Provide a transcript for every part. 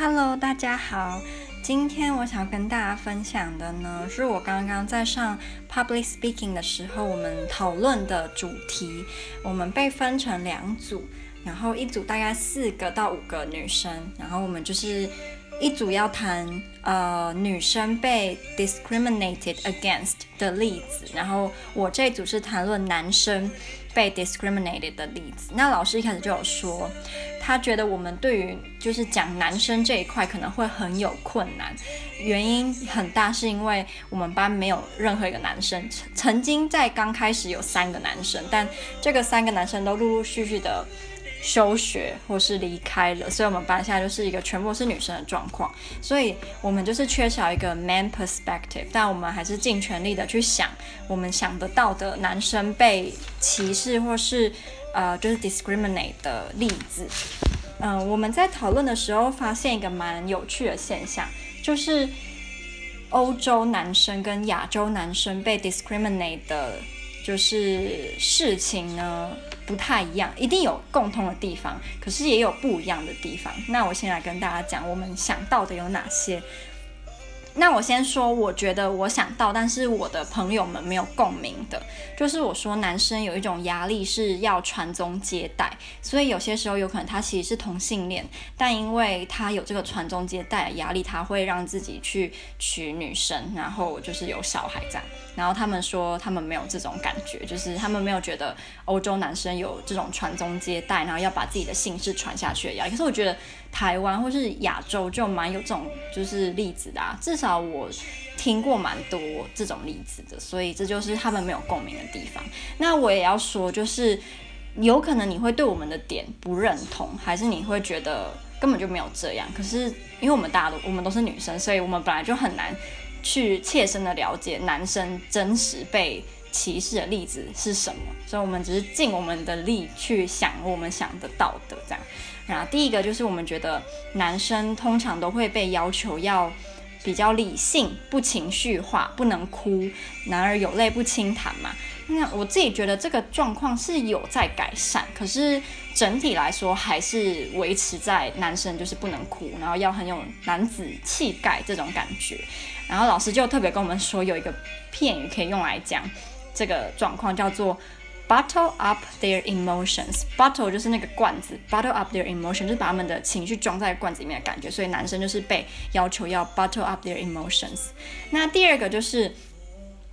Hello，大家好。今天我想跟大家分享的呢，是我刚刚在上 public speaking 的时候，我们讨论的主题。我们被分成两组，然后一组大概四个到五个女生，然后我们就是一组要谈呃女生被 discriminated against 的例子，然后我这组是谈论男生被 discriminated 的例子。那老师一开始就有说。他觉得我们对于就是讲男生这一块可能会很有困难，原因很大是因为我们班没有任何一个男生。曾经在刚开始有三个男生，但这个三个男生都陆陆续续的休学或是离开了，所以我们班现在就是一个全部是女生的状况。所以我们就是缺少一个 man perspective，但我们还是尽全力的去想我们想得到的男生被歧视或是。呃，就是 discriminate 的例子。嗯、呃，我们在讨论的时候发现一个蛮有趣的现象，就是欧洲男生跟亚洲男生被 discriminate 的，就是事情呢不太一样，一定有共通的地方，可是也有不一样的地方。那我先来跟大家讲，我们想到的有哪些。那我先说，我觉得我想到，但是我的朋友们没有共鸣的，就是我说男生有一种压力是要传宗接代，所以有些时候有可能他其实是同性恋，但因为他有这个传宗接代的压力，他会让自己去娶女生，然后就是有小孩这样。然后他们说他们没有这种感觉，就是他们没有觉得欧洲男生有这种传宗接代，然后要把自己的姓氏传下去的压力。可是我觉得。台湾或是亚洲就蛮有这种就是例子的啊，至少我听过蛮多这种例子的，所以这就是他们没有共鸣的地方。那我也要说，就是有可能你会对我们的点不认同，还是你会觉得根本就没有这样。可是因为我们大家都我们都是女生，所以我们本来就很难去切身的了解男生真实被歧视的例子是什么，所以我们只是尽我们的力去想我们想得到的这样。然后，第一个就是我们觉得男生通常都会被要求要比较理性，不情绪化，不能哭，男儿有泪不轻弹嘛。那我自己觉得这个状况是有在改善，可是整体来说还是维持在男生就是不能哭，然后要很有男子气概这种感觉。然后老师就特别跟我们说，有一个片语可以用来讲这个状况，叫做。Bottle up their emotions. Bottle 就是那个罐子，bottle up their emotions 就是把他们的情绪装在罐子里面的感觉。所以男生就是被要求要 bottle up their emotions。那第二个就是。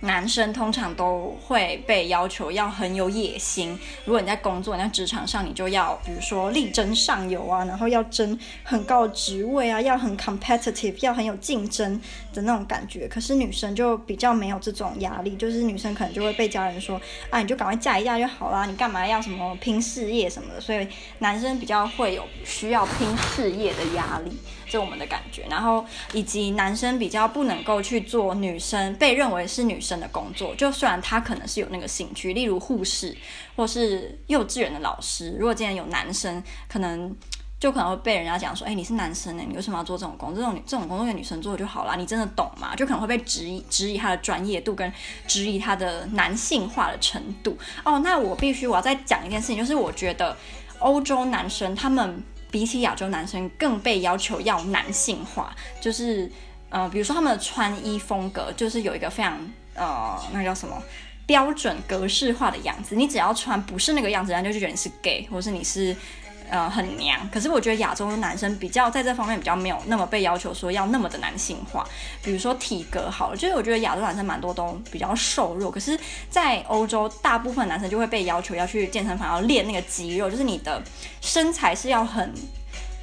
男生通常都会被要求要很有野心。如果你在工作、你在职场上，你就要比如说力争上游啊，然后要争很高的职位啊，要很 competitive，要很有竞争的那种感觉。可是女生就比较没有这种压力，就是女生可能就会被家人说啊，你就赶快嫁一嫁就好啦，你干嘛要什么拼事业什么的。所以男生比较会有需要拼事业的压力。这我们的感觉，然后以及男生比较不能够去做女生被认为是女生的工作，就虽然他可能是有那个兴趣，例如护士或是幼稚园的老师。如果今天有男生，可能就可能会被人家讲说：“哎，你是男生呢，你为什么要做这种工作？这种这种工作给女生做就好了，你真的懂吗？”就可能会被质疑，质疑他的专业度跟质疑他的男性化的程度。哦，那我必须我要再讲一件事情，就是我觉得欧洲男生他们。比起亚洲男生更被要求要男性化，就是呃，比如说他们的穿衣风格，就是有一个非常呃，那叫什么标准格式化的样子。你只要穿不是那个样子，人家就觉得你是 gay，或是你是。呃，很娘。可是我觉得亚洲的男生比较在这方面比较没有那么被要求说要那么的男性化。比如说体格好了，就是我觉得亚洲男生蛮多都比较瘦弱。可是，在欧洲，大部分男生就会被要求要去健身房要练那个肌肉，就是你的身材是要很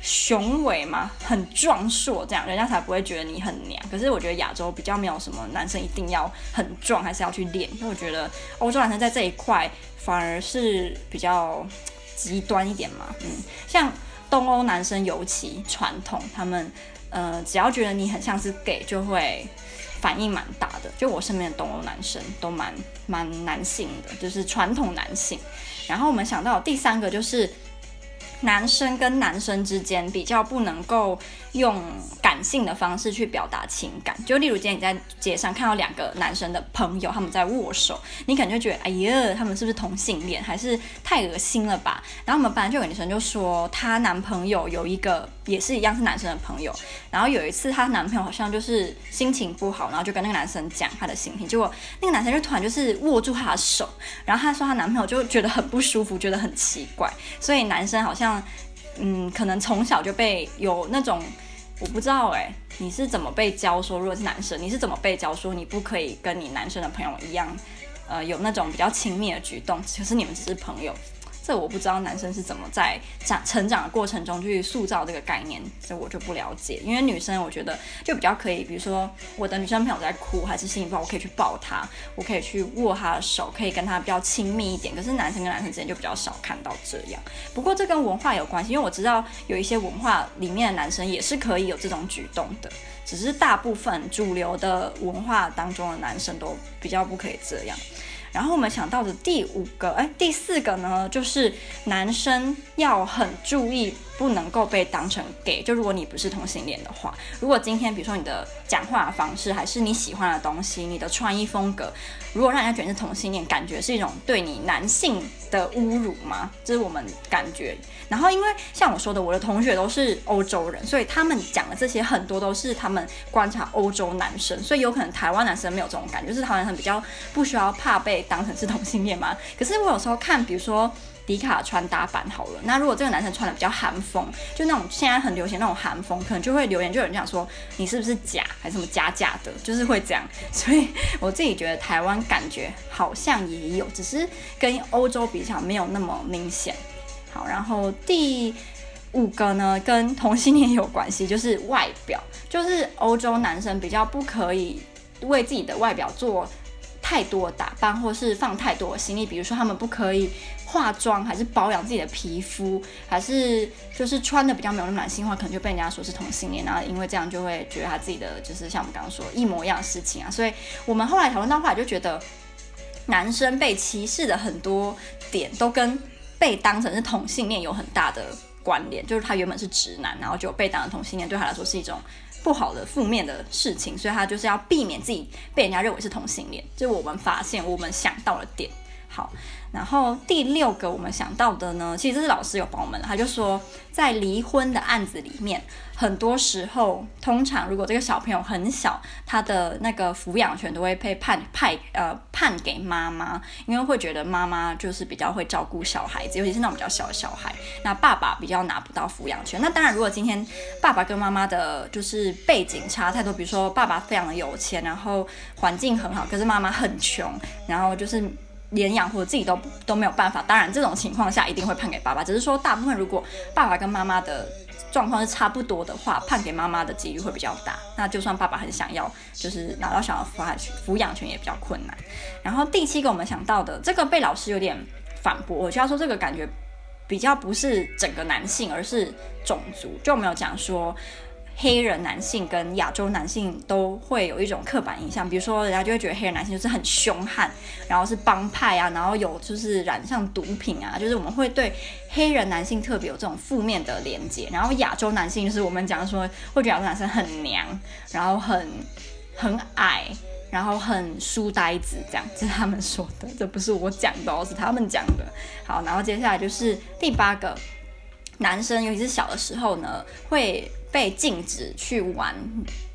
雄伟嘛，很壮硕，这样人家才不会觉得你很娘。可是我觉得亚洲比较没有什么男生一定要很壮，还是要去练。因为我觉得欧洲男生在这一块反而是比较。极端一点嘛，嗯，像东欧男生尤其传统，他们呃，只要觉得你很像是 gay，就会反应蛮大的。就我身边的东欧男生都蛮蛮男性的，就是传统男性。然后我们想到第三个就是。男生跟男生之间比较不能够用感性的方式去表达情感，就例如今天你在街上看到两个男生的朋友他们在握手，你可能就觉得哎呀，他们是不是同性恋，还是太恶心了吧？然后我们班就有女生就说，她男朋友有一个也是一样是男生的朋友。然后有一次她男朋友好像就是心情不好，然后就跟那个男生讲他的心情，结果那个男生就突然就是握住她的手，然后她说她男朋友就觉得很不舒服，觉得很奇怪。所以男生好像嗯，可能从小就被有那种。我不知道哎、你是怎么被教说，如果是男生，你是怎么被教说你不可以跟你男生的朋友一样，呃，有那种比较亲密的举动，可是你们只是朋友。这我不知道男生是怎么在长成长的过程中去塑造这个概念，这我就不了解。因为女生我觉得就比较可以，比如说我的女生朋友在哭还是心情不好，我可以去抱她，我可以去握她的手，可以跟她比较亲密一点。可是男生跟男生之间就比较少看到这样。不过这跟文化有关系，因为我知道有一些文化里面的男生也是可以有这种举动的，只是大部分主流的文化当中的男生都比较不可以这样。然后我们想到的第五个，哎，第四个呢，就是男生要很注意，不能够被当成 gay。就如果你不是同性恋的话，如果今天比如说你的讲话方式，还是你喜欢的东西，你的穿衣风格，如果让人家觉得是同性恋，感觉是一种对你男性的侮辱吗？这是我们感觉。然后因为像我说的，我的同学都是欧洲人，所以他们讲的这些很多都是他们观察欧洲男生，所以有可能台湾男生没有这种感觉，就是台湾男生比较不需要怕被当成是同性恋嘛。可是我有时候看，比如说。迪卡穿搭版好了，那如果这个男生穿的比较韩风，就那种现在很流行那种韩风，可能就会留言，就有人讲说你是不是假，还是什么假假的，就是会这样。所以我自己觉得台湾感觉好像也有，只是跟欧洲比较没有那么明显。好，然后第五个呢，跟同性恋有关系，就是外表，就是欧洲男生比较不可以为自己的外表做太多打扮，或是放太多的心力，比如说他们不可以。化妆还是保养自己的皮肤，还是就是穿的比较没有那么男性化，可能就被人家说是同性恋，然后因为这样就会觉得他自己的就是像我们刚刚说一模一样的事情啊，所以我们后来讨论到后来就觉得，男生被歧视的很多点都跟被当成是同性恋有很大的关联，就是他原本是直男，然后就被当成同性恋，对他来说是一种不好的负面的事情，所以他就是要避免自己被人家认为是同性恋，就我们发现我们想到了点。好。然后第六个我们想到的呢，其实这是老师有帮我们，他就说，在离婚的案子里面，很多时候，通常如果这个小朋友很小，他的那个抚养权都会被判派呃判给妈妈，因为会觉得妈妈就是比较会照顾小孩子，尤其是那种比较小的小孩，那爸爸比较拿不到抚养权。那当然，如果今天爸爸跟妈妈的就是背景差太多，比如说爸爸非常的有钱，然后环境很好，可是妈妈很穷，然后就是。连养活自己都都没有办法，当然这种情况下一定会判给爸爸。只是说大部分如果爸爸跟妈妈的状况是差不多的话，判给妈妈的几率会比较大。那就算爸爸很想要，就是拿到小孩抚养权也比较困难。然后第七个我们想到的这个被老师有点反驳，我就要说这个感觉比较不是整个男性，而是种族，就没有讲说。黑人男性跟亚洲男性都会有一种刻板印象，比如说人家就会觉得黑人男性就是很凶悍，然后是帮派啊，然后有就是染上毒品啊，就是我们会对黑人男性特别有这种负面的连接。然后亚洲男性就是我们讲说会觉得亚洲男生很娘，然后很很矮，然后很书呆子，这样这是他们说的，这不是我讲的哦，是他们讲的。好，然后接下来就是第八个，男生尤其是小的时候呢会。被禁止去玩，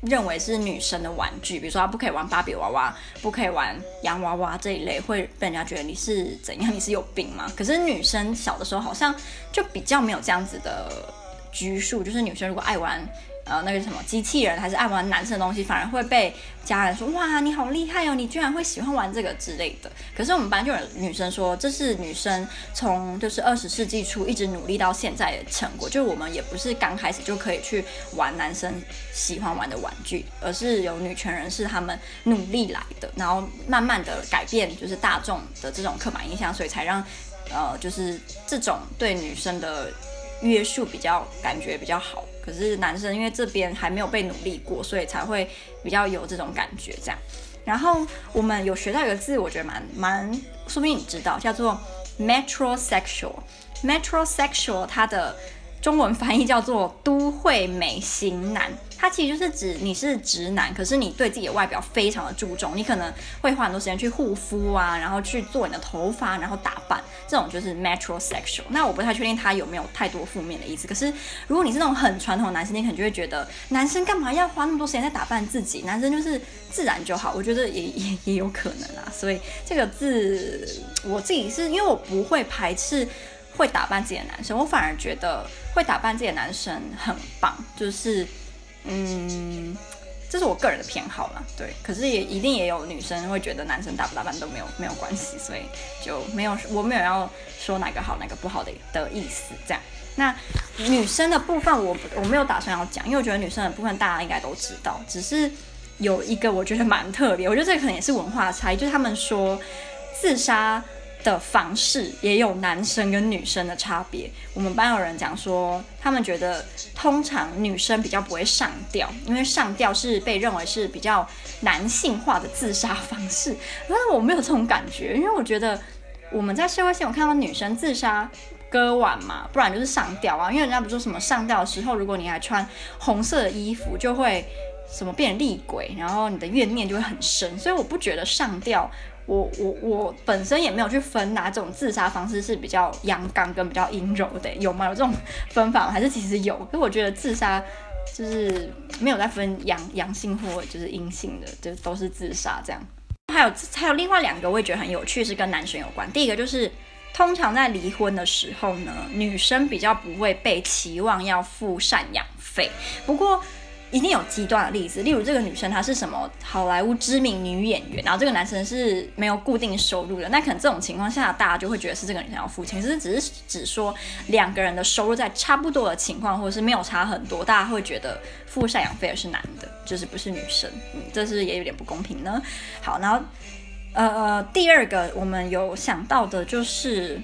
认为是女生的玩具，比如说他不可以玩芭比娃娃，不可以玩洋娃娃这一类，会被人家觉得你是怎样？你是有病吗？可是女生小的时候好像就比较没有这样子的拘束，就是女生如果爱玩。呃，那个什么机器人还是爱玩男生的东西，反而会被家人说哇，你好厉害哦，你居然会喜欢玩这个之类的。可是我们班就有女生说，这是女生从就是二十世纪初一直努力到现在的成果。就是我们也不是刚开始就可以去玩男生喜欢玩的玩具，而是有女权人士他们努力来的，然后慢慢的改变就是大众的这种刻板印象，所以才让呃就是这种对女生的约束比较感觉比较好。可是男生因为这边还没有被努力过，所以才会比较有这种感觉这样。然后我们有学到一个字，我觉得蛮蛮，说不定你知道，叫做 metrosexual。metrosexual 它的中文翻译叫做“都会美型男”，它其实就是指你是直男，可是你对自己的外表非常的注重，你可能会花很多时间去护肤啊，然后去做你的头发，然后打扮，这种就是 metrosexual。那我不太确定它有没有太多负面的意思。可是如果你是那种很传统的男生，你可能就会觉得男生干嘛要花那么多时间在打扮自己？男生就是自然就好。我觉得也也 也有可能啊。所以这个字我自己是因为我不会排斥。会打扮自己的男生，我反而觉得会打扮自己的男生很棒，就是，嗯，这是我个人的偏好啦，对。可是也一定也有女生会觉得男生打不打扮都没有没有关系，所以就没有我没有要说哪个好哪个不好的的意思。这样，那女生的部分我我没有打算要讲，因为我觉得女生的部分大家应该都知道，只是有一个我觉得蛮特别，我觉得这可能也是文化差异，就是他们说自杀。的方式也有男生跟女生的差别。我们班有人讲说，他们觉得通常女生比较不会上吊，因为上吊是被认为是比较男性化的自杀方式。但是我没有这种感觉，因为我觉得我们在社会上有看到女生自杀割腕嘛，不然就是上吊啊。因为人家不说什么上吊的时候，如果你还穿红色的衣服，就会什么变厉鬼，然后你的怨念就会很深。所以我不觉得上吊。我我我本身也没有去分哪种自杀方式是比较阳刚跟比较阴柔的，有吗？有这种分法吗？还是其实有？可是我觉得自杀就是没有在分阳阳性或就是阴性的，就都是自杀这样。还有还有另外两个我也觉得很有趣，是跟男生有关。第一个就是通常在离婚的时候呢，女生比较不会被期望要付赡养费，不过。一定有极端的例子，例如这个女生她是什么好莱坞知名女演员，然后这个男生是没有固定收入的，那可能这种情况下大家就会觉得是这个女生要付钱，其实只是只说两个人的收入在差不多的情况，或者是没有差很多，大家会觉得付赡养费的是男的，就是不是女生，嗯，这是也有点不公平呢。好，然后呃第二个我们有想到的就是，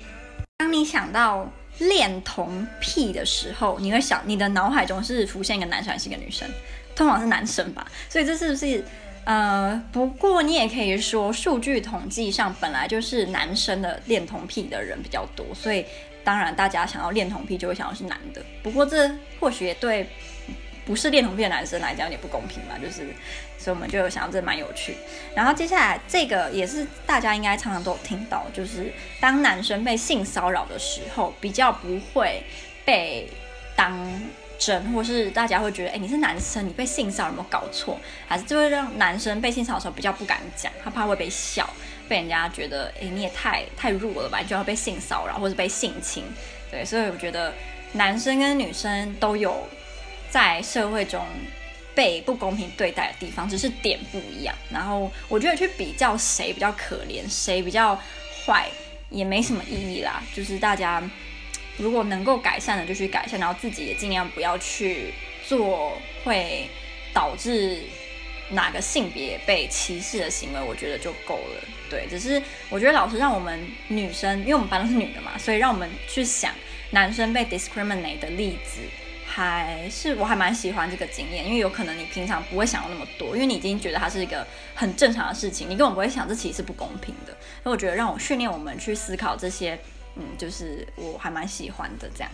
当你想到。恋童癖的时候，你会想你的脑海中是浮现一个男生还是一个女生？通常是男生吧。所以这是不是呃？不过你也可以说，数据统计上本来就是男生的恋童癖的人比较多，所以当然大家想要恋童癖就会想要是男的。不过这或许也对。不是恋童癖的男生来讲有点不公平嘛，就是，所以我们就想到这蛮有趣。然后接下来这个也是大家应该常常都听到，就是当男生被性骚扰的时候，比较不会被当真，或是大家会觉得，哎，你是男生，你被性骚扰有没有搞错？还是就会让男生被性骚扰的时候比较不敢讲，他怕会被笑，被人家觉得，哎，你也太太弱了吧，就要被性骚扰或者被性侵。对，所以我觉得男生跟女生都有。在社会中被不公平对待的地方，只是点不一样。然后我觉得去比较谁比较可怜，谁比较坏，也没什么意义啦。就是大家如果能够改善的，就去改善，然后自己也尽量不要去做会导致哪个性别被歧视的行为，我觉得就够了。对，只是我觉得老师让我们女生，因为我们班都是女的嘛，所以让我们去想男生被 discriminate 的例子。还是我还蛮喜欢这个经验，因为有可能你平常不会想到那么多，因为你已经觉得它是一个很正常的事情，你根本不会想这其实是不公平的。所以我觉得让我训练我们去思考这些，嗯，就是我还蛮喜欢的这样。